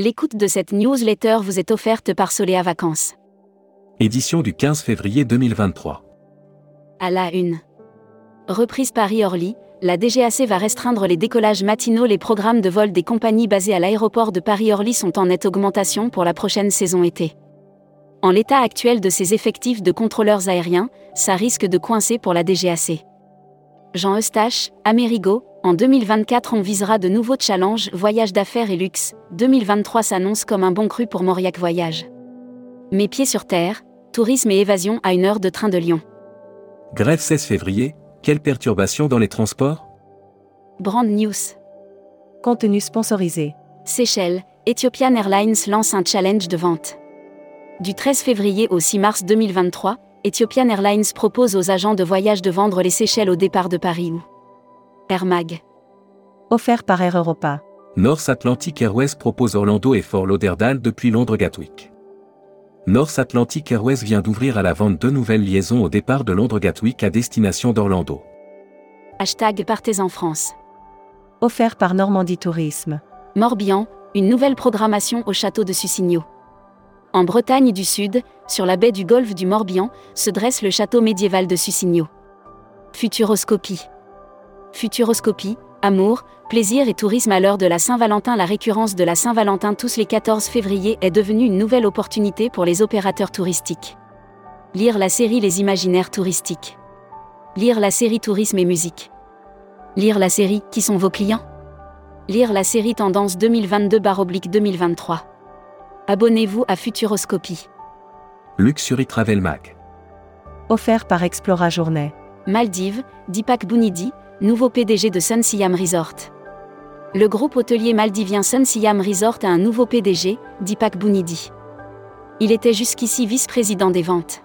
L'écoute de cette newsletter vous est offerte par Soléa Vacances. Édition du 15 février 2023. À la une. Reprise Paris-Orly, la DGAC va restreindre les décollages matinaux. Les programmes de vol des compagnies basées à l'aéroport de Paris-Orly sont en nette augmentation pour la prochaine saison été. En l'état actuel de ses effectifs de contrôleurs aériens, ça risque de coincer pour la DGAC. Jean Eustache, Amerigo, en 2024 on visera de nouveaux challenges voyage d'affaires et luxe, 2023 s'annonce comme un bon cru pour Mauriac Voyage. Mes pieds sur terre, tourisme et évasion à une heure de train de Lyon. Grève 16 février, quelle perturbation dans les transports? Brand News. Contenu sponsorisé. Seychelles, Ethiopian Airlines lance un challenge de vente. Du 13 février au 6 mars 2023, Ethiopian Airlines propose aux agents de voyage de vendre les Seychelles au départ de Paris ou Air Mag. Offert par Air Europa. North Atlantic Airways propose Orlando et Fort Lauderdale depuis Londres Gatwick. North Atlantic Airways vient d'ouvrir à la vente deux nouvelles liaisons au départ de Londres Gatwick à destination d'Orlando. Hashtag Partez en France. Offert par Normandie Tourisme. Morbihan, une nouvelle programmation au château de Sucigno. En Bretagne du Sud, sur la baie du golfe du Morbihan, se dresse le château médiéval de Sucigno. Futuroscopie. Futuroscopie, amour, plaisir et tourisme à l'heure de la Saint-Valentin. La récurrence de la Saint-Valentin tous les 14 février est devenue une nouvelle opportunité pour les opérateurs touristiques. Lire la série Les Imaginaires touristiques. Lire la série Tourisme et musique. Lire la série Qui sont vos clients? Lire la série Tendance 2022-2023. Abonnez-vous à Futuroscopie. Luxury Travel Mag. Offert par Explora Journée. Maldives, Deepak Bunidi, nouveau PDG de Sun Siam Resort. Le groupe hôtelier maldivien Sun Siam Resort a un nouveau PDG, Deepak Bunidi. Il était jusqu'ici vice-président des ventes.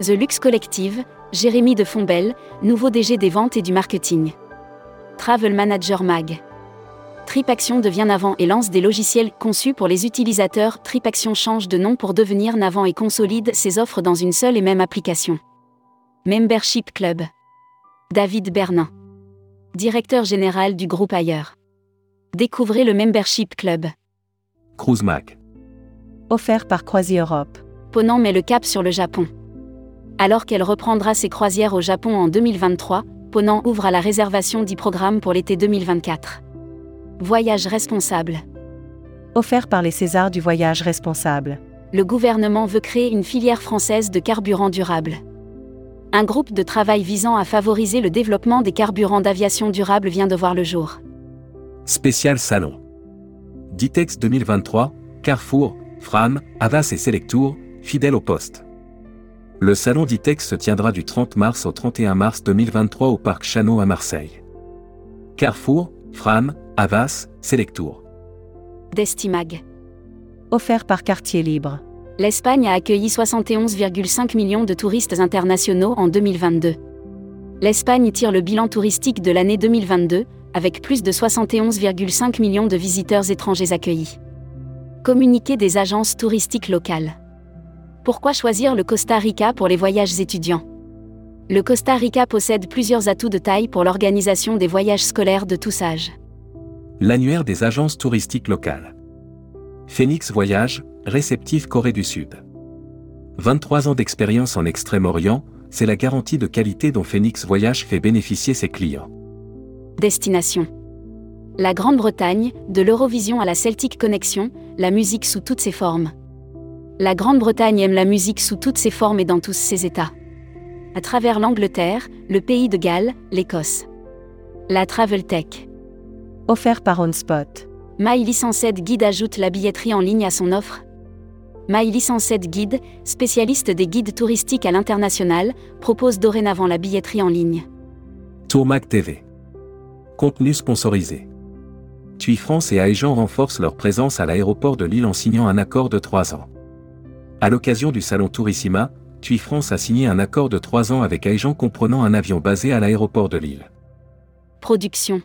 The Lux Collective, Jérémy de Fombelle, nouveau DG des ventes et du marketing. Travel Manager Mag. TripAction devient Navant et lance des logiciels conçus pour les utilisateurs. TripAction change de nom pour devenir Navant et consolide ses offres dans une seule et même application. Membership Club. David Bernin. Directeur général du groupe Ailleurs. Découvrez le Membership Club. Cruise Mag. Offert par Croisi Europe. Ponant met le cap sur le Japon. Alors qu'elle reprendra ses croisières au Japon en 2023, Ponant ouvre à la réservation 10 programmes pour l'été 2024. Voyage responsable. Offert par les Césars du voyage responsable. Le gouvernement veut créer une filière française de carburant durable. Un groupe de travail visant à favoriser le développement des carburants d'aviation durable vient de voir le jour. Spécial Salon. Ditex 2023, Carrefour, Fram, Avas et Selectour, fidèles au poste. Le salon Ditex se tiendra du 30 mars au 31 mars 2023 au Parc Chano à Marseille. Carrefour, Fram, Avas, Selectour. Destimag. Offert par Quartier Libre. L'Espagne a accueilli 71,5 millions de touristes internationaux en 2022. L'Espagne tire le bilan touristique de l'année 2022, avec plus de 71,5 millions de visiteurs étrangers accueillis. Communiqué des agences touristiques locales. Pourquoi choisir le Costa Rica pour les voyages étudiants? Le Costa Rica possède plusieurs atouts de taille pour l'organisation des voyages scolaires de tous âges. L'annuaire des agences touristiques locales. Phoenix Voyage, réceptif Corée du Sud. 23 ans d'expérience en Extrême-Orient, c'est la garantie de qualité dont Phoenix Voyage fait bénéficier ses clients. Destination. La Grande-Bretagne, de l'Eurovision à la Celtic Connection, la musique sous toutes ses formes. La Grande-Bretagne aime la musique sous toutes ses formes et dans tous ses états. À travers l'Angleterre, le pays de Galles, l'Écosse. La Travel Tech. Offert par OnSpot. My Licenced Guide ajoute la billetterie en ligne à son offre. Licenced Guide, spécialiste des guides touristiques à l'international, propose dorénavant la billetterie en ligne. Tourmac TV. Contenu sponsorisé. TUI France et Aegean renforcent leur présence à l'aéroport de Lille en signant un accord de 3 ans. À l'occasion du salon Tourissima, TUI France a signé un accord de 3 ans avec Aegean comprenant un avion basé à l'aéroport de Lille. Production.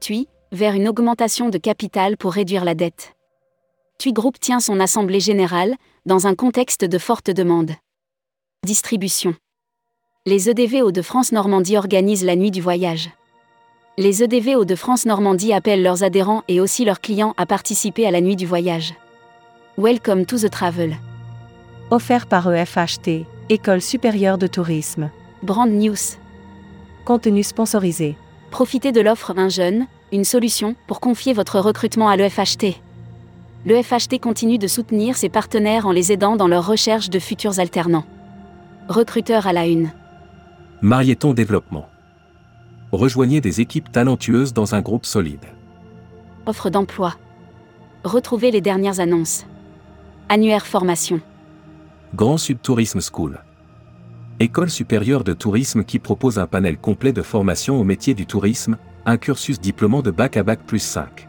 TUI, vers une augmentation de capital pour réduire la dette. TUI Group tient son assemblée générale, dans un contexte de forte demande. Distribution. Les EDV de France Normandie organisent la nuit du voyage. Les EDV Hauts-de-France Normandie appellent leurs adhérents et aussi leurs clients à participer à la nuit du voyage. Welcome to the travel. Offert par EFHT, École supérieure de tourisme. Brand News. Contenu sponsorisé. Profitez de l'offre Un jeune, une solution pour confier votre recrutement à l'EFHT. L'EFHT continue de soutenir ses partenaires en les aidant dans leur recherche de futurs alternants. Recruteur à la une. Marieton Développement. Rejoignez des équipes talentueuses dans un groupe solide. Offre d'emploi. Retrouvez les dernières annonces. Annuaire formation. Grand Sud Tourisme School. École supérieure de tourisme qui propose un panel complet de formation au métier du tourisme, un cursus diplômant de bac à bac plus 5.